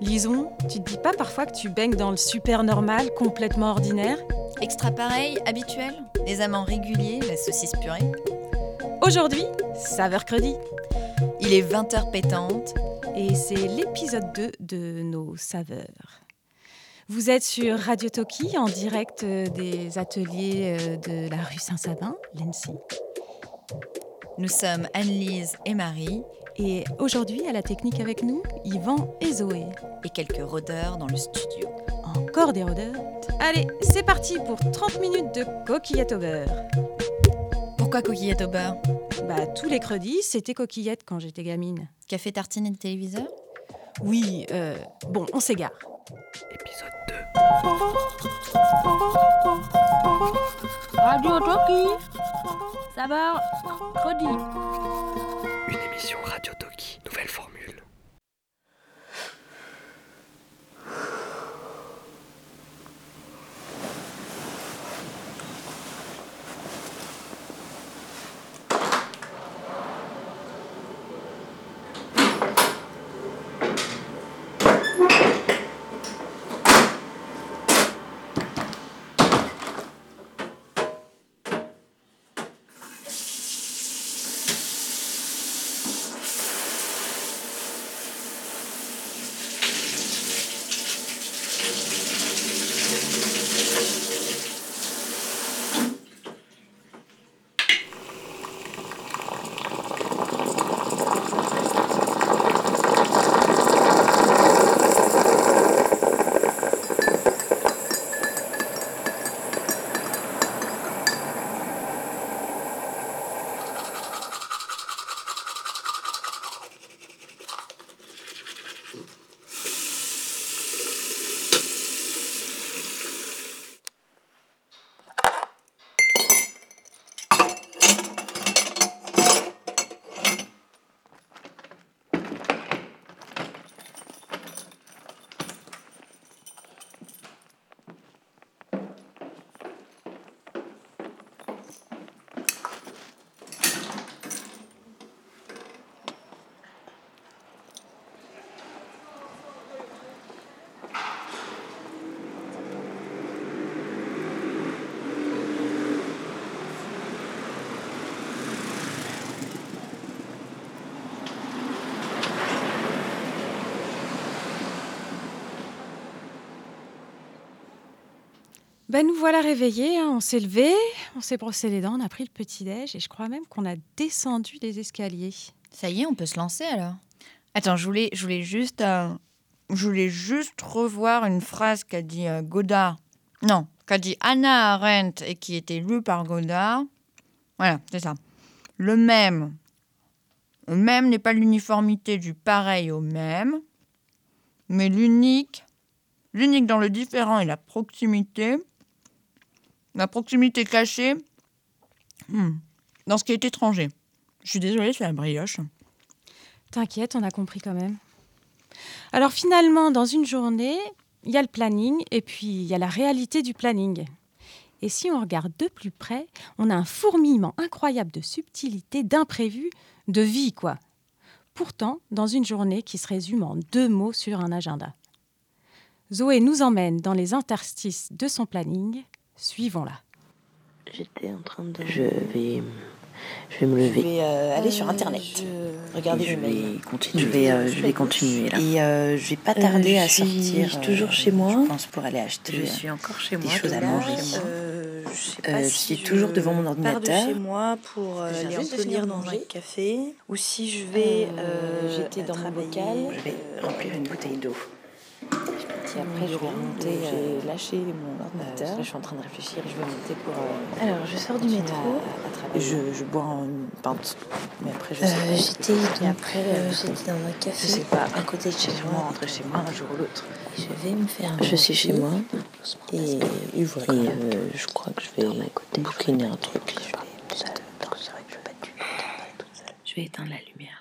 Lison, tu te dis pas parfois que tu baignes dans le super normal, complètement ordinaire Extra pareil, habituel, les amants réguliers, la saucisse purée. Aujourd'hui, saveur credi. Il est 20h pétante. Et c'est l'épisode 2 de nos saveurs. Vous êtes sur Radio Toki en direct euh, des ateliers euh, de la rue Saint-Sabin, l'ENSI. Nous sommes Anne-Lise et Marie. Et aujourd'hui, à la technique avec nous, Yvan et Zoé. Et quelques rôdeurs dans le studio. Encore des rôdeurs Allez, c'est parti pour 30 minutes de coquillettes au beurre. Pourquoi coquillettes au beurre? Bah, tous les credits, c'était coquillettes quand j'étais gamine. Café tartine et téléviseur? Oui, euh, bon, on s'égare. Épisode 2. Radio Toki. Saveur credi. Radio Toki, nouvelle formule. Ben nous voilà réveillés, hein. on s'est levé, on s'est brossé les dents, on a pris le petit-déj et je crois même qu'on a descendu les escaliers. Ça y est, on peut se lancer alors. Attends, je voulais, je voulais juste, euh, je voulais juste revoir une phrase qu'a dit euh, Godard. Non, qu'a dit Anna Arendt et qui était lue par Godard. Voilà, c'est ça. Le même. Le même n'est pas l'uniformité du pareil au même, mais l'unique. L'unique dans le différent est la proximité. La proximité cachée hmm, dans ce qui est étranger. Je suis désolée, c'est la brioche. T'inquiète, on a compris quand même. Alors finalement, dans une journée, il y a le planning et puis il y a la réalité du planning. Et si on regarde de plus près, on a un fourmillement incroyable de subtilité, d'imprévus, de vie, quoi. Pourtant, dans une journée qui se résume en deux mots sur un agenda. Zoé nous emmène dans les interstices de son planning. Suivons-la. J'étais en train de. Je vais. Je vais me lever. Je vais euh, aller sur internet. Regardez je vais continuer. Je vais, euh, je vais continuer là. Et euh, je vais pas tarder Euh, à je suis sortir. toujours euh, chez moi. Je pense pour aller acheter Je suis encore chez des choses à manger. Euh, je sais euh, pas je si suis toujours devant mon pars ordinateur. de chez moi pour euh, Je aller dans un café ou si je vais. Euh, euh, J'étais dans mon bocal. Je vais remplir une bouteille d'eau. Et après, je vais remonter. euh, J'ai lâché mon euh, ordinateur. je suis en train de réfléchir je vais monter pour. euh, Alors, je sors du métro. à- à travailler. Je, je bois une pinte. Mais après, je sais Euh, j'étais donc, après, j'étais dans un je café sais pas. à côté de chez moi. rentrer chez moi un jour ou l'autre. Je vais me faire. un Je suis chez moi. Et, et voilà. Et euh, je crois que je vais bouquiner un truc. Je vais, je vais éteindre la lumière.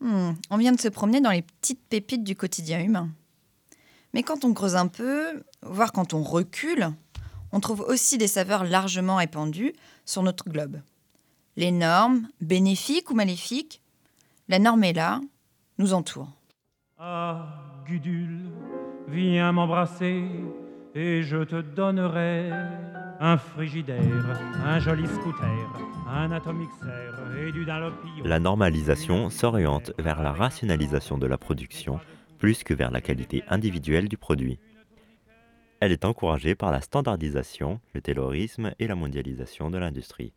là. Hmm, on vient de se promener dans les petites pépites du quotidien humain. Mais quand on creuse un peu, voire quand on recule, on trouve aussi des saveurs largement répandues sur notre globe. Les normes, bénéfiques ou maléfiques, la norme est là, nous entoure. Ah, Gudule, viens m'embrasser et je te donnerai un frigidaire, un joli scooter, un atomixer et du. La normalisation s'oriente vers la rationalisation de la production plus que vers la qualité individuelle du produit. Elle est encouragée par la standardisation, le taylorisme et la mondialisation de l'industrie.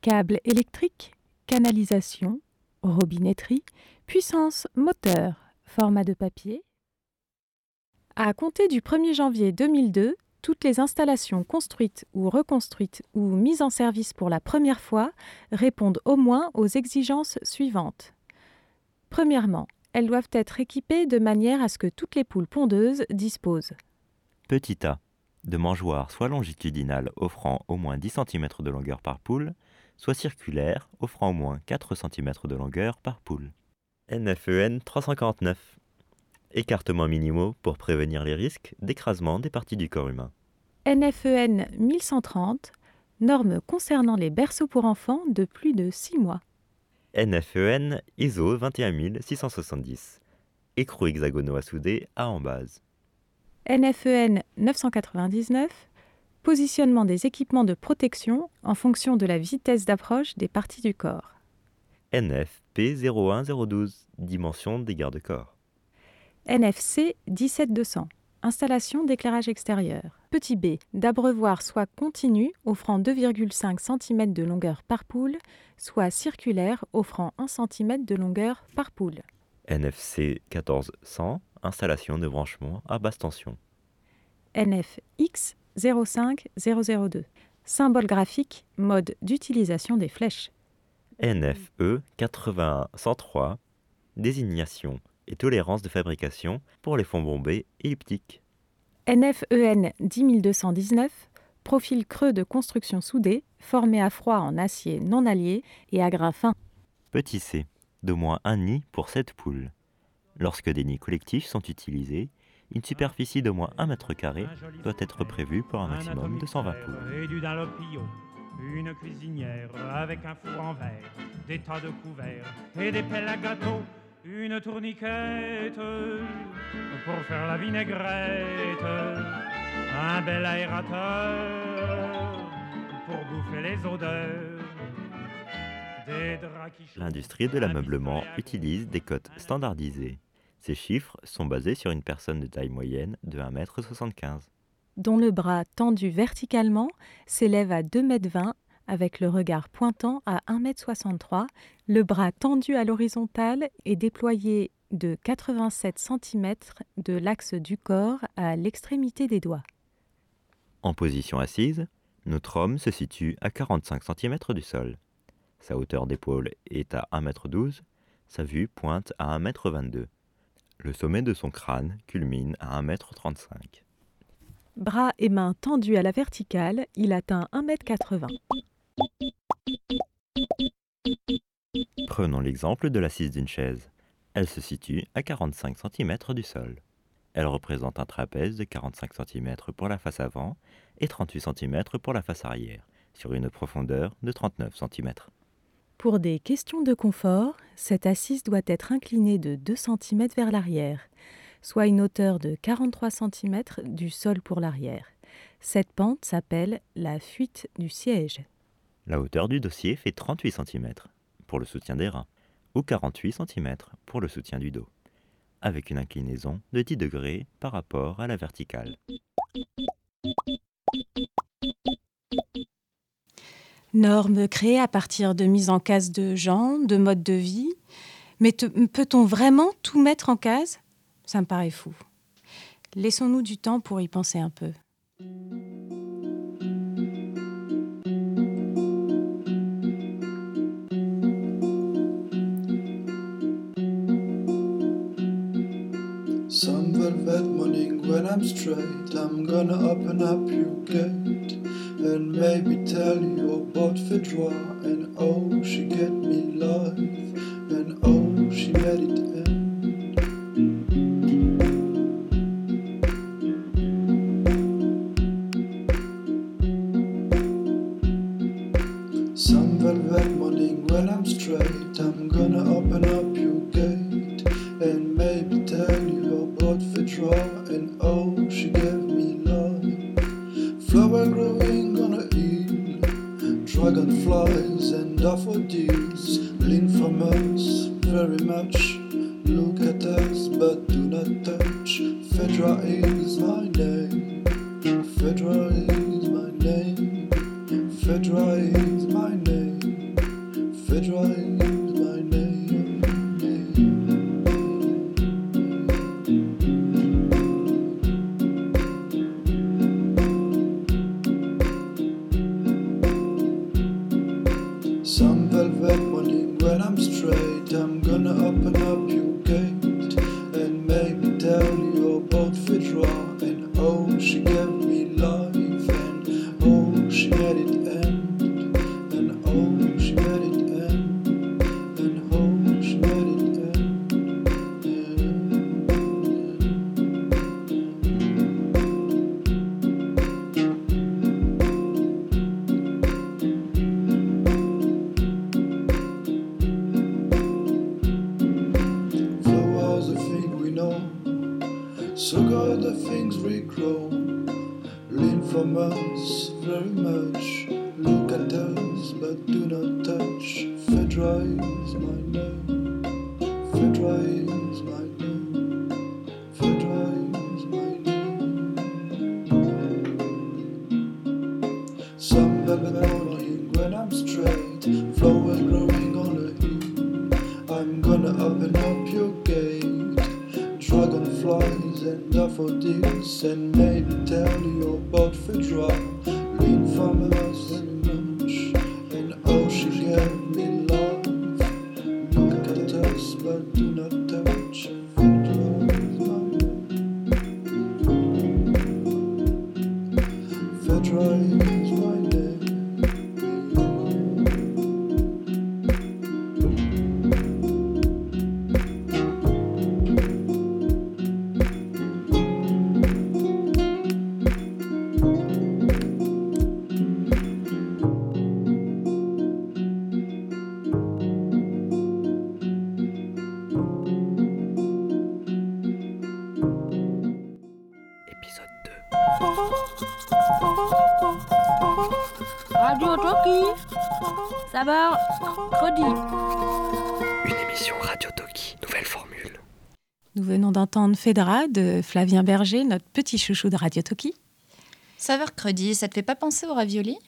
Câble électrique, canalisation, robinetterie, puissance moteur, format de papier. À compter du 1er janvier 2002, toutes les installations construites ou reconstruites ou mises en service pour la première fois répondent au moins aux exigences suivantes. Premièrement, elles doivent être équipées de manière à ce que toutes les poules pondeuses disposent Petit a, de mangeoires soit longitudinales offrant au moins 10 cm de longueur par poule, soit circulaires offrant au moins 4 cm de longueur par poule. NFEN 349. Écartements minimaux pour prévenir les risques d'écrasement des parties du corps humain. NFEN 1130, normes concernant les berceaux pour enfants de plus de 6 mois. NFEN ISO 21670. Écrous hexagonaux à souder à en base. NFEN 999, positionnement des équipements de protection en fonction de la vitesse d'approche des parties du corps. NF P01012. Dimension des garde-corps. NFC 17200, installation d'éclairage extérieur. Petit b, d'abreuvoir soit continu offrant 2,5 cm de longueur par poule, soit circulaire offrant 1 cm de longueur par poule. NFC 14100. Installation de branchement à basse tension. NFX 05002, symbole graphique, mode d'utilisation des flèches. NFE 81103. Désignation et tolérance de fabrication pour les fonds bombés elliptiques. NFEN 10219, profil creux de construction soudée, formé à froid en acier non allié et à grain fin. Petit c. D'au moins un nid pour 7 poules. Lorsque des nids collectifs sont utilisés, une superficie d'au moins 1 mètre carré doit être prévue pour un maximum de 120 poules. Et du Dunlopio, une cuisinière avec un four en verre, des tas de couverts et des pelles à gâteau, une tourniquette pour faire la vinaigrette, un bel aérateur pour bouffer les odeurs. Des draps qui chauffent, L'industrie de l'ameublement utilise des cotes standardisées. Ces chiffres sont basés sur une personne de taille moyenne de 1,75 m. dont le bras tendu verticalement s'élève à 2,20 m avec le regard pointant à 1,63 m, le bras tendu à l'horizontale et déployé de 87 cm de l'axe du corps à l'extrémité des doigts. En position assise, notre homme se situe à 45 cm du sol. Sa hauteur d'épaule est à 1,12 m, sa vue pointe à 1,22 m. Le sommet de son crâne culmine à 1,35 m. Bras et mains tendus à la verticale, il atteint 1,80 m. Prenons l'exemple de l'assise d'une chaise. Elle se situe à 45 cm du sol. Elle représente un trapèze de 45 cm pour la face avant et 38 cm pour la face arrière, sur une profondeur de 39 cm. Pour des questions de confort, cette assise doit être inclinée de 2 cm vers l'arrière, soit une hauteur de 43 cm du sol pour l'arrière. Cette pente s'appelle la fuite du siège. La hauteur du dossier fait 38 cm pour le soutien des reins ou 48 cm pour le soutien du dos, avec une inclinaison de 10 degrés par rapport à la verticale. Normes créées à partir de mise en case de gens, de modes de vie. Mais peut-on vraiment tout mettre en case? Ça me paraît fou. Laissons-nous du temps pour y penser un peu. Up your gate and maybe tell you about Fedra and oh, she get me live and oh, she made it end. Some velvet morning when I'm straight, I'm gonna open up your she gonna open up your gate. Dragonflies and daffodils, and maybe tell you about Fedra. Lean from Radio Toki. Ça va Redis. Une émission Radio Toki, nouvelle formule. Nous venons d'entendre Fedra de Flavien Berger, notre petit chouchou de Radio Toki. Saveur cruddy, ça te fait pas penser au ravioli?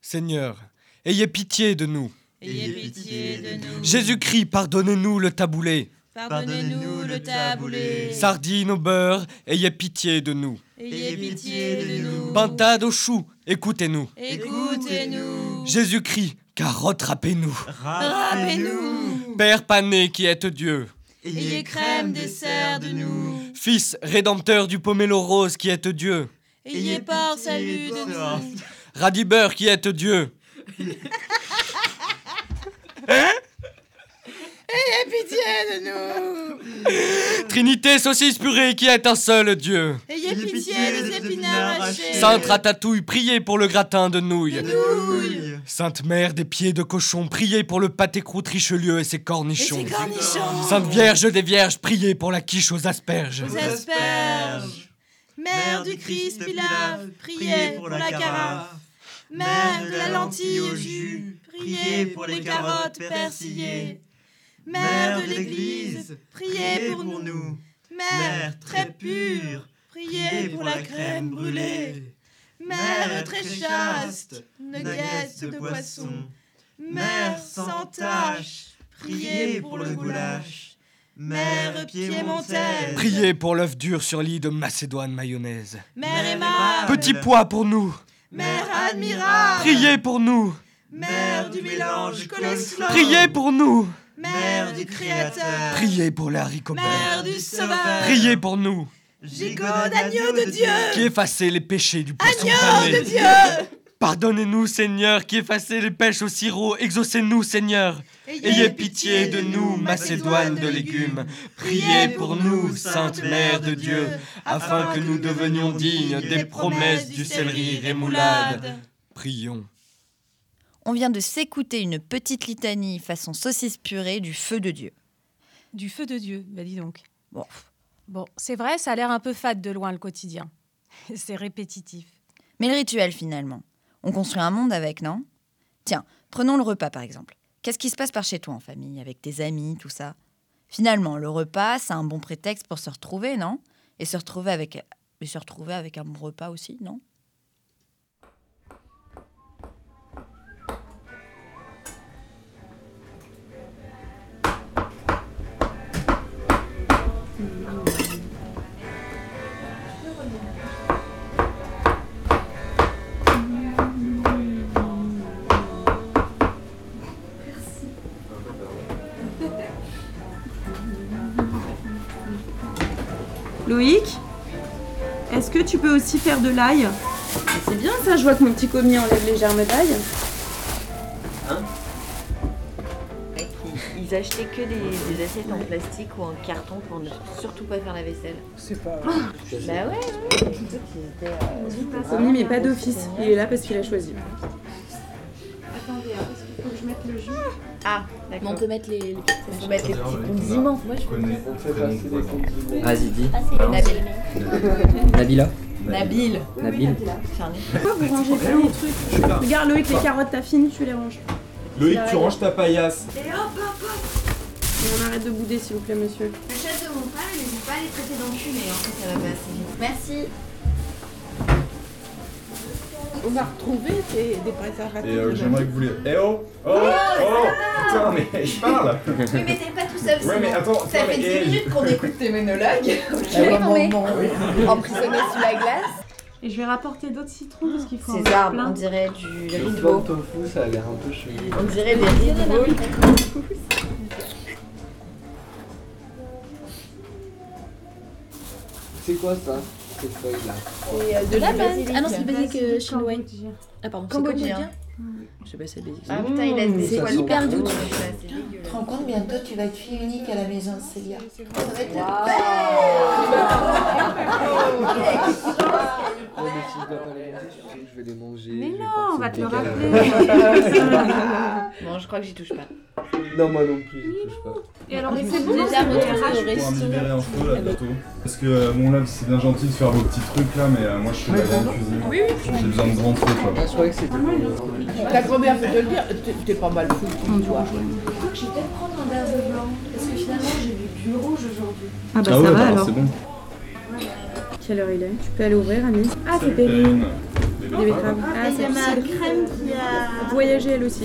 Seigneur, ayez pitié de nous. Ayez pitié de nous. Jésus-Christ, pardonnez-nous le taboulé. Pardonnez-nous le taboulé. Sardines au beurre, ayez pitié de nous. Ayez pitié de nous. Pintade au chou, écoutez-nous. Écoutez-nous. Jésus-Christ, carotte râpez-nous. Rappelez-nous. Père pané qui êtes Dieu. Ayez crème dessert de nous. Fils rédempteur du pomelo rose qui êtes Dieu. Ayez par salut de nous. Radibeur qui êtes Dieu. Ayez pitié de nous. Trinité saucisse purée qui est un seul Dieu. Ayez pitié des épinards hachés. Sainte Ratatouille, priez pour le gratin de nouilles. Nouilles. Sainte Mère des pieds de cochon, priez pour le pâté croûte Richelieu et ses cornichons. Et ses cornichons. Sainte Vierge des Vierges, priez pour la quiche aux asperges. Aux asperges. Mère du Christ Pilaf, priez pour la carafe. Mère de la lentille au jus, priez pour les carottes persillées. Mère de l'Église, priez pour nous. Mère très pure, priez pour la crème brûlée. Mère très chaste, nuggets de poisson. Mère sans tache, priez pour le goulash. Mère piémontaise, Priez pour l'œuf dur sur lit de Macédoine mayonnaise. Mère aimable, Petit pois pour nous. Mère admirable, Priez pour nous. Mère du mélange cholestérol, Priez pour nous. Mère du Créateur, Priez pour. Mère du Sauveur, Priez pour nous. gigot d'agneau de Dieu, Qui effacez les péchés du poisson agneau de. Dieu. Pardonnez-nous, Seigneur, qui effacez les pêches au sirop. Exaucez-nous, Seigneur. Ayez pitié de nous, Macédoine de légumes. Priez pour nous, Sainte Mère de Dieu, afin que nous devenions dignes des promesses du céleri rémoulade. Prions. On vient de s'écouter une petite litanie façon saucisse purée du feu de Dieu. Du feu de Dieu, bah dis donc. Bon, Bon, c'est vrai, ça a l'air un peu fade de loin le quotidien. C'est répétitif. mais le rituel finalement. On construit un monde avec, non? Tiens, prenons le repas par exemple. Qu'est-ce qui se passe par chez toi en famille, avec tes amis, tout ça? Finalement, le repas, c'est un bon prétexte pour se retrouver, non? Et se retrouver avec, et se retrouver avec un bon repas aussi, non? Loïc Est-ce que tu peux aussi faire de l'ail? C'est bien ça, je vois que mon petit commis enlève les germes d'ail. Ils achetaient que des, des assiettes en plastique ou en carton pour ne surtout pas faire la vaisselle. C'est pas. Bah ouais, ouais. Euh, Commis, mais pas d'office. Il est là parce qu'il a choisi. Le jus. Ah, d'accord. On peut mettre les, les On peut mettre les petits condiments. Moi, je connais. On fait passer des condiments. Vas-y, dis. Nabil. Nabila Nabil. Nabil Pourquoi vous rangez pas les trucs Regarde Loïc, les carottes t'as fini, tu les ranges. Loïc, tu ranges ta paillasse. Et hop, hop, hop Et on arrête de bouder s'il vous plaît monsieur. La chatte de mon père, il n'hésite pas les traiter d'enculés. En fait, ça va pas assez vite. Merci. On va retrouver des, des préservatifs. Et euh, j'aimerais que vous les. Eh oh Oh Oh Putain, mais je parle Oui, mais t'es pas tout seul. Ouais, mais attends, Ça fait mais 10 eh, minutes qu'on écoute tes monologues. Ok, Ah ouais, non, mais bon, bon, emprisonné sous la glace. Et je vais rapporter d'autres citrons parce qu'il faut Ces arbres, plein. on dirait du riz de veau. tofu, ça a l'air un peu chelou. On dirait des riz de veau. C'est quoi ça? Cette feuille-là C'est euh, de la basilic. Ah non, c'est le basilic euh, chinois. Ah pardon, c'est Cambodgien. cambodgien. Je sais pas si c'est le basilic. Ah putain, il laisse des C'est poils hyper doux. C'est Tu te rends compte, bientôt tu vas être fille unique à la maison, Célia. Ça va être Ouais, mais si je dois pas les manger, je sais que je vais les manger. Mais je vais non, on va te le rappeler. Bon, je crois que j'y touche pas. Non, moi non plus, je touche pas. Et alors, Je mais me c'est bon, déjà pour resto. me libérer un peu là bientôt. Parce que euh, bon là c'est bien gentil de faire vos petits trucs là, mais euh, moi je suis la grande cuisine. Oui, oui. J'ai besoin de grands trucs quoi. Ah, je croyais que c'était Ta grand-mère peut te le dire, t'es- pas mal foutu, toi. Je vais peut-être prendre un verre de blanc. Parce que finalement, j'ai vu plus rouge aujourd'hui. Ah bah Ah ça ouais, va bah, alors. c'est bon. Quelle heure il est? Tu peux aller ouvrir, Annie Ah, c'est. Perrine. Des betteraves. Ah, Ah, c'est ma crème qui a. Voyager elle aussi.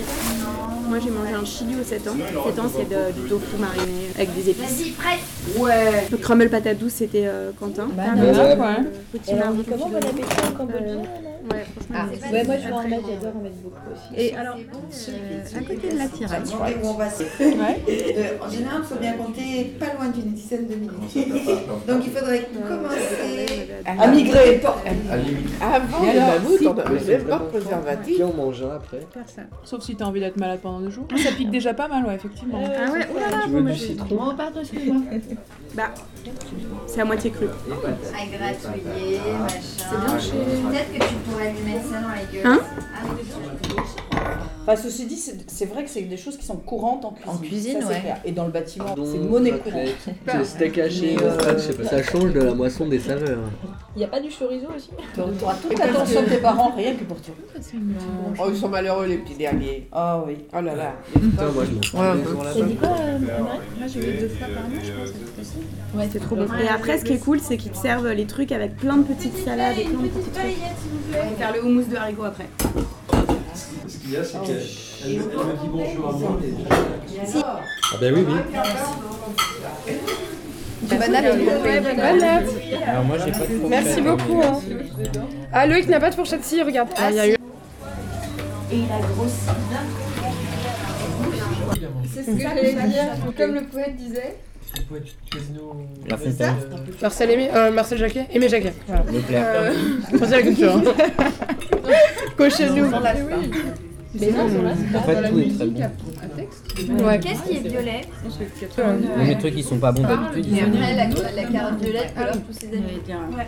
Moi j'ai mangé un chili aux 7 ans. 7 ans c'est de- du tofu mariné avec des épices. Vas-y, prête Ouais. Le crumble patate douce c'était euh, Quentin. Bah, Ah, ouais. Euh, petit marron comment, confit bon de- appétit en cambodgien, Euh, là Ouais, franchement. Ah, ouais, moi je vais en mettre, j'adore en mettre beaucoup aussi. Et alors, euh, à côté de la tirade. Dès qu'on va se- Euh, en général, il faut bien compter pas loin d'une dizaine de minutes. Donc il faudrait commencer À migrer. À. Avant le alors, mammouth, on n'avait pas de préservatif. Qui en mange un après Personne. Sauf si t'as envie d'être malade pendant deux jours. Ça pique déjà pas mal, ouais, effectivement. Ah ouais, oh là là, Tu du je- citron pardon, excuse-moi. Bah, c'est à moitié cru. À gratouiller, machin. C'est bien chez- Peut-être que tu pourrais lui mettre ça dans la gueule. Hein? Mais dedans, Enfin, ceci dit, c'est c'est vrai que c'est des choses qui sont courantes en cuisine. En cuisine, Ça, c'est ouais. clair. Et dans le bâtiment, c'est monnaie courante. Le steak haché, euh, pas, ça change de la moisson des saveurs. Il n'y a pas du chorizo aussi? Tu auras toute l'attention de tes parents, rien que pour toi. Oh, ils sont malheureux, les petits derniers. Oh oui, oh là là. Putain, moi je m'en là-bas. dit quoi, euh, Moi j'ai vu deux fois par mois, je pense. c'est Ouais, c'est trop bon. Et après, ce qui est cool, c'est qu'ils te servent les trucs avec plein de petites salades et plein de petits trucs. On va faire le houmous de haricots après. Ce qu'il y a, c'est qu'elle elle, elle me dit bonjour à moi, mais Ah bah oui, oui. Appétit. Ouais, bonne appétit. Alors moi j'ai pas de fourchette. Merci beaucoup. Hein. Ah, Loïc n'a pas de fourchette, si, regarde. Ah, il y a eu. Et il a grossi. C'est ce que j'allais dire, comme le poète disait. La fontaine. Marcel Aimé, euh, Marcel Jacquet, Aimé Jacquet. Voilà. Leclerc. Euh, c'est la culture. hein. Cochez-nous. Mais non, sur là, c'est En fait, tout est très bon. Ouais. Qu'est-ce qui est violet Même les trucs qui sont pas bons d'habitude, ils Et sont bons. après, la, la carotte violette colore tous ses amis. Ouais.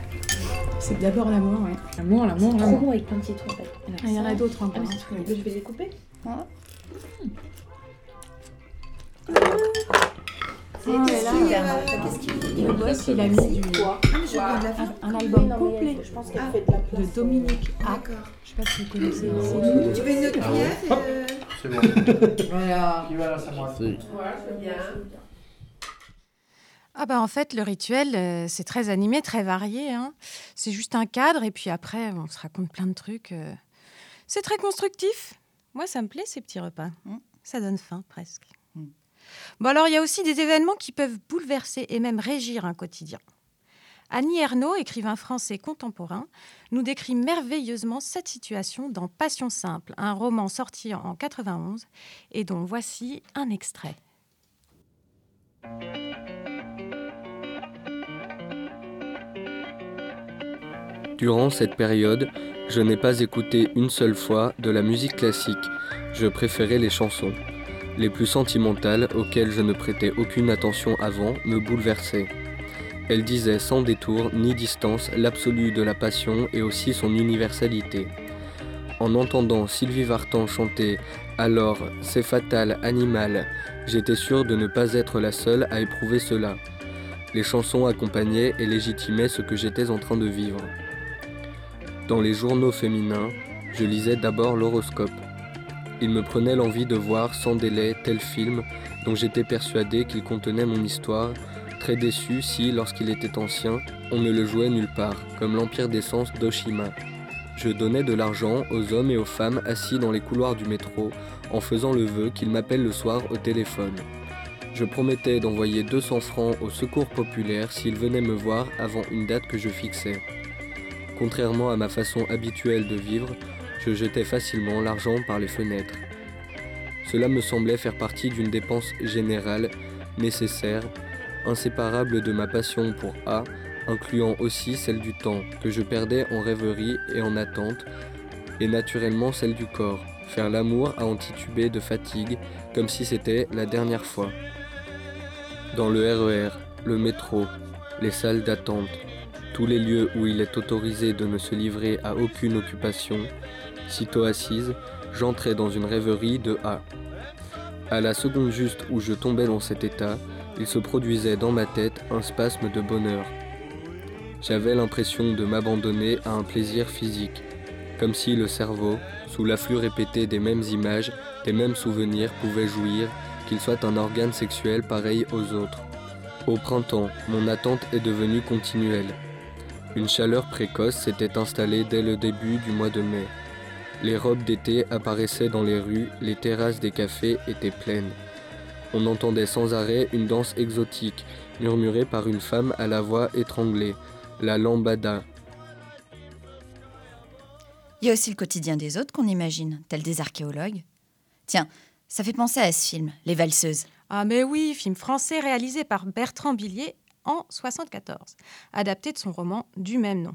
C'est d'abord l'amour, ouais. L'amour, l'amour, Trop l'amour. bon avec plein de citrons en fait. Ah, Il y en a d'autres encore. Ah, mais c'est trop Je vais les couper. Oh là là. Qu'est-ce boss, il a mis du... Quoi? Un, un album complet Je pense qu'elle fait de la de Dominique A. D'accord. Je sais pas si vous connaissez. Tu veux une autre cuillère Hop. euh, C'est bon. Voilà. Qui va là, c'est moi. Voilà, c'est bien. Ah bah en fait, le rituel, euh, c'est très animé, très varié. hein. C'est juste un cadre et puis après, on se raconte plein de trucs. euh. C'est très constructif. Moi, ça me plaît, ces petits repas. Ça donne faim, presque. Bon alors, il y a aussi des événements qui peuvent bouleverser et même régir un quotidien. Annie Ernaux, écrivain français contemporain, nous décrit merveilleusement cette situation dans Passion simple, un roman sorti en 91 et dont voici un extrait. Durant cette période, je n'ai pas écouté une seule fois de la musique classique. Je préférais les chansons. Les plus sentimentales, auxquelles je ne prêtais aucune attention avant, me bouleversaient. Elles disaient sans détour ni distance l'absolu de la passion et aussi son universalité. En entendant Sylvie Vartan chanter Alors, c'est fatal, animal, j'étais sûr de ne pas être la seule à éprouver cela. Les chansons accompagnaient et légitimaient ce que j'étais en train de vivre. Dans les journaux féminins, je lisais d'abord l'horoscope. Il me prenait l'envie de voir sans délai tel film dont j'étais persuadé qu'il contenait mon histoire, très déçu si, lorsqu'il était ancien, on ne le jouait nulle part, comme l'Empire d'essence d'Oshima. Je donnais de l'argent aux hommes et aux femmes assis dans les couloirs du métro en faisant le vœu qu'ils m'appellent le soir au téléphone. Je promettais d'envoyer 200 francs au secours populaire s'ils venaient me voir avant une date que je fixais. Contrairement à ma façon habituelle de vivre, je jetais facilement l'argent par les fenêtres. Cela me semblait faire partie d'une dépense générale, nécessaire, inséparable de ma passion pour A, incluant aussi celle du temps, que je perdais en rêverie et en attente, et naturellement celle du corps, faire l'amour à en tituber de fatigue, comme si c'était la dernière fois. Dans le RER, le métro, les salles d'attente, tous les lieux où il est autorisé de ne se livrer à aucune occupation, sitôt assise, j'entrais dans une rêverie de A. À la seconde juste où je tombais dans cet état, il se produisait dans ma tête un spasme de bonheur. J'avais l'impression de m'abandonner à un plaisir physique, comme si le cerveau, sous l'afflux répété des mêmes images, des mêmes souvenirs, pouvait jouir, qu'il soit un organe sexuel pareil aux autres. Au printemps, mon attente est devenue continuelle. Une chaleur précoce s'était installée dès le début du mois de mai. Les robes d'été apparaissaient dans les rues, les terrasses des cafés étaient pleines. On entendait sans arrêt une danse exotique, murmurée par une femme à la voix étranglée, la lambada. Il y a aussi le quotidien des autres qu'on imagine, tels des archéologues. Tiens, ça fait penser à ce film, Les Valseuses. Ah mais oui, film français réalisé par Bertrand Billier en 74, adapté de son roman du même nom.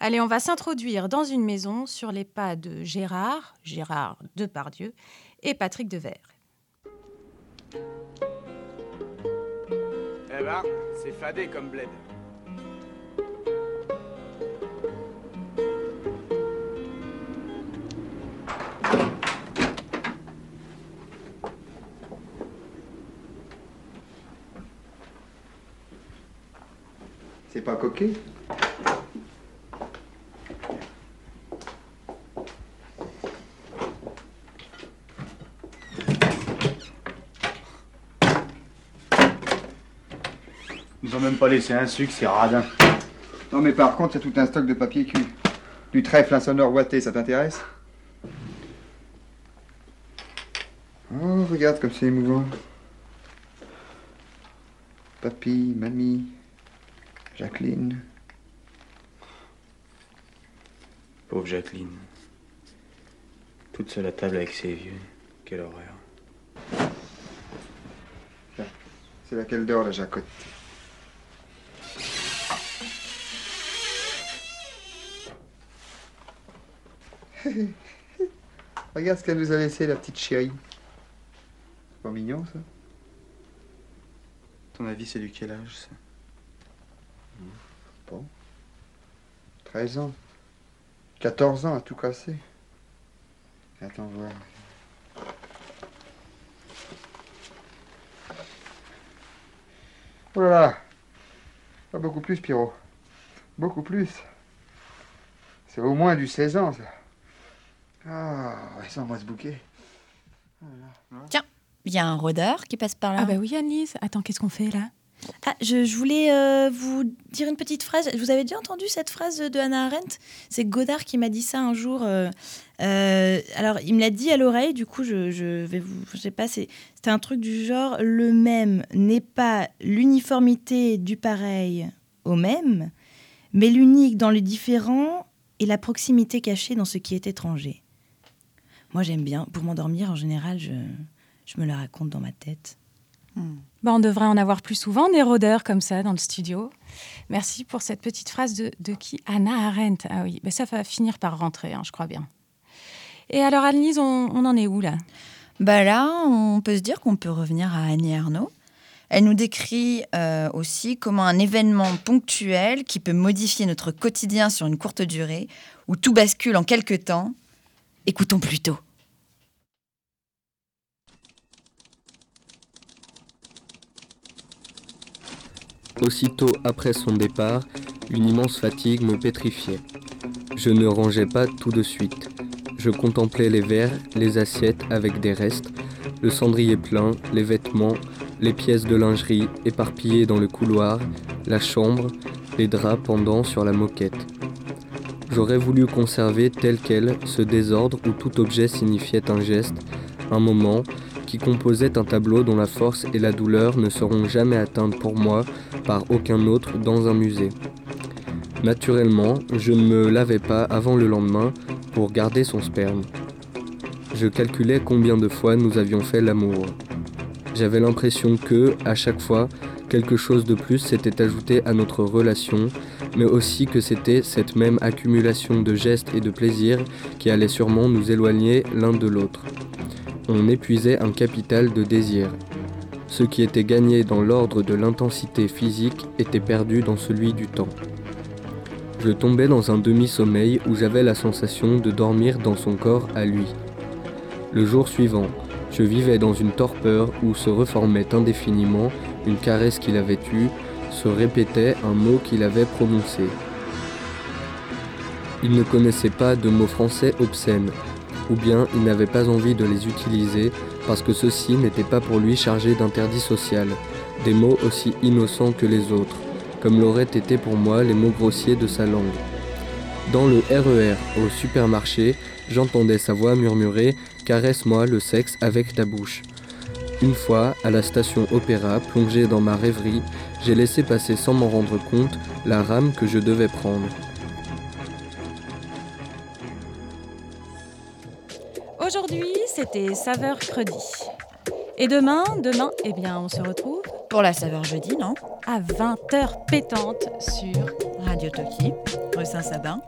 Allez, on va s'introduire dans une maison sur les pas de Gérard, Gérard Depardieu et Patrick Devers. Eh ben, c'est fadé comme bled. C'est pas coquet? Pas laissé un sucre, c'est radin. Non mais par contre, il y a tout un stock de papier cul. Du trèfle insonore ouaté, ça t'intéresse? Oh, regarde comme c'est émouvant. Papy, mamie, Jacqueline. Pauvre Jacqueline. Toute seule à table avec ses vieux. Quelle horreur. C'est laquelle dort, la jacotte? Regarde ce qu'elle nous a laissé, la petite chérie. C'est pas mignon, ça? Ton avis, c'est du quel âge, ça? Bon. 13 ans. 14 ans à tout casser. Attends voir. Oh là là Pas beaucoup plus, Pierrot. Beaucoup plus. C'est au moins du 16 ans, ça. Ah, sans moi ce bouquet. Tiens, il y a un rôdeur qui passe par là. Ah bah oui, Annelise. Attends, qu'est-ce qu'on fait là? Ah, je, je voulais euh, vous dire une petite phrase. Vous avez déjà entendu cette phrase de Hannah Arendt? C'est Godard qui m'a dit ça un jour. euh, euh, alors, il me l'a dit à l'oreille, du coup, je, je vais vous. Je sais pas, c'est- c'était un truc du genre le même n'est pas l'uniformité du pareil au même, mais l'unique dans le différent et la proximité cachée dans ce qui est étranger. Moi, j'aime bien. Pour m'endormir, en général, je, je me la raconte dans ma tête. Bah, on devrait en avoir plus souvent des rôdeurs comme ça dans le studio. Merci pour cette petite phrase de, de qui? Anna Arendt. Ah oui, bah, ça va finir par rentrer, hein, je crois bien. Et alors, Annelise, on, on en est où là? Bah là, on peut se dire qu'on peut revenir à Annie Arnaud. Elle nous décrit euh, aussi comment un événement ponctuel qui peut modifier notre quotidien sur une courte durée, où tout bascule en quelques temps. Écoutons plutôt. Aussitôt après son départ, une immense fatigue me pétrifiait. Je ne rangeais pas tout de suite. Je contemplais les verres, les assiettes avec des restes, le cendrier plein, les vêtements, les pièces de lingerie éparpillées dans le couloir, la chambre, les draps pendant sur la moquette. J'aurais voulu conserver tel quel ce désordre où tout objet signifiait un geste, un moment, composait un tableau dont la force et la douleur ne seront jamais atteintes pour moi par aucun autre dans un musée. Naturellement, je ne me lavais pas avant le lendemain pour garder son sperme. Je calculais combien de fois nous avions fait l'amour. J'avais l'impression que, à chaque fois, quelque chose de plus s'était ajouté à notre relation, mais aussi que c'était cette même accumulation de gestes et de plaisirs qui allait sûrement nous éloigner l'un de l'autre. On épuisait un capital de désir. Ce qui était gagné dans l'ordre de l'intensité physique était perdu dans celui du temps. Je tombais dans un demi-sommeil où j'avais la sensation de dormir dans son corps à lui. Le jour suivant, je vivais dans une torpeur où se reformait indéfiniment une caresse qu'il avait eue, se répétait un mot qu'il avait prononcé. Il ne connaissait pas de mots français obscènes, ou bien il n'avait pas envie de les utiliser parce que ceux-ci n'étaient pas pour lui chargés d'interdit social, des mots aussi innocents que les autres, comme l'auraient été pour moi les mots grossiers de sa langue. Dans le RER au supermarché, j'entendais sa voix murmurer Caresse-moi le sexe avec ta bouche. Une fois, à la station Opéra, plongé dans ma rêverie, j'ai laissé passer sans m'en rendre compte la rame que je devais prendre. Aujourd'hui, c'était Saveur Credi. Et demain, demain, eh bien, on se retrouve Pour la saveur jeudi, non à 20h pétante sur Radio Toki, rue Saint-Sabin.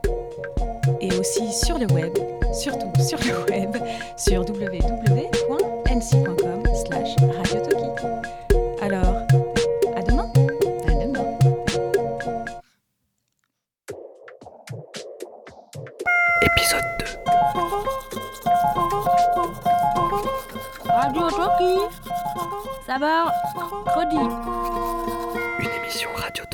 et aussi sur le web, surtout sur le web, sur www.nc.com Saveur Credi Une émission radio